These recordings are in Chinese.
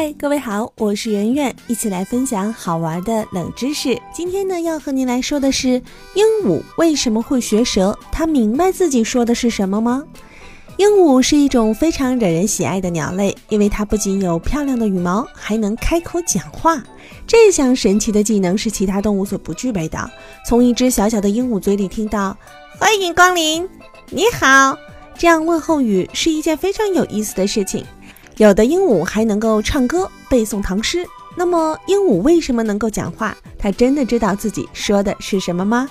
嗨，各位好，我是圆圆，一起来分享好玩的冷知识。今天呢，要和您来说的是鹦鹉为什么会学舌？它明白自己说的是什么吗？鹦鹉是一种非常惹人喜爱的鸟类，因为它不仅有漂亮的羽毛，还能开口讲话。这项神奇的技能是其他动物所不具备的。从一只小小的鹦鹉嘴里听到“欢迎光临，你好”这样问候语，是一件非常有意思的事情。有的鹦鹉还能够唱歌、背诵唐诗。那么，鹦鹉为什么能够讲话？它真的知道自己说的是什么吗？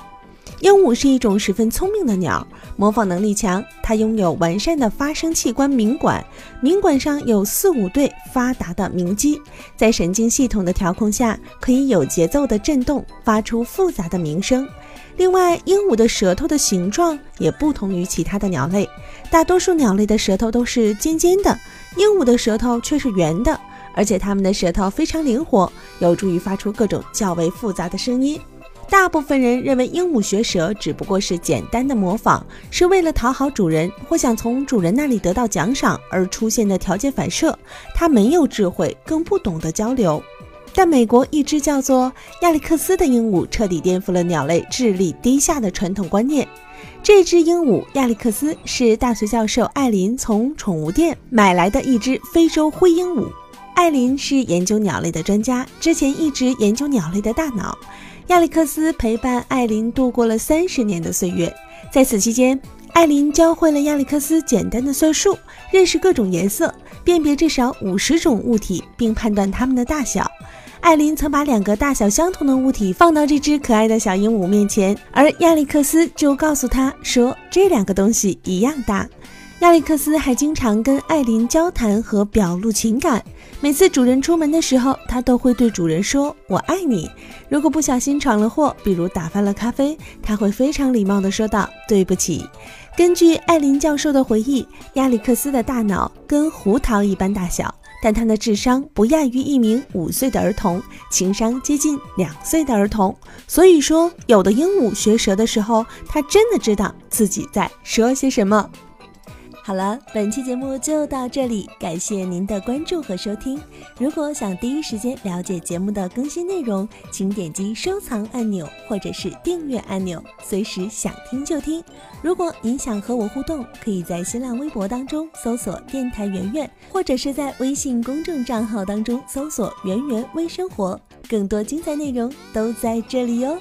鹦鹉是一种十分聪明的鸟，模仿能力强。它拥有完善的发声器官鸣管，鸣管上有四五对发达的鸣肌，在神经系统的调控下，可以有节奏的震动，发出复杂的鸣声。另外，鹦鹉的舌头的形状也不同于其他的鸟类。大多数鸟类的舌头都是尖尖的，鹦鹉的舌头却是圆的，而且它们的舌头非常灵活，有助于发出各种较为复杂的声音。大部分人认为鹦鹉学舌只不过是简单的模仿，是为了讨好主人或想从主人那里得到奖赏而出现的条件反射。它没有智慧，更不懂得交流。但美国一只叫做亚历克斯的鹦鹉彻底颠覆了鸟类智力低下的传统观念。这只鹦鹉亚历克斯是大学教授艾琳从宠物店买来的一只非洲灰鹦鹉。艾琳是研究鸟类的专家，之前一直研究鸟类的大脑。亚历克斯陪伴艾琳度过了三十年的岁月，在此期间，艾琳教会了亚历克斯简单的算术，认识各种颜色，辨别至少五十种物体，并判断它们的大小。艾琳曾把两个大小相同的物体放到这只可爱的小鹦鹉面前，而亚历克斯就告诉他说：“这两个东西一样大。”亚历克斯还经常跟艾琳交谈和表露情感。每次主人出门的时候，他都会对主人说：“我爱你。”如果不小心闯了祸，比如打翻了咖啡，他会非常礼貌地说道：“对不起。”根据艾琳教授的回忆，亚历克斯的大脑跟胡桃一般大小。但他的智商不亚于一名五岁的儿童，情商接近两岁的儿童。所以说，有的鹦鹉学舌的时候，它真的知道自己在说些什么。好了，本期节目就到这里，感谢您的关注和收听。如果想第一时间了解节目的更新内容，请点击收藏按钮或者是订阅按钮，随时想听就听。如果您想和我互动，可以在新浪微博当中搜索“电台圆圆”，或者是在微信公众账号当中搜索“圆圆微生活”，更多精彩内容都在这里哟。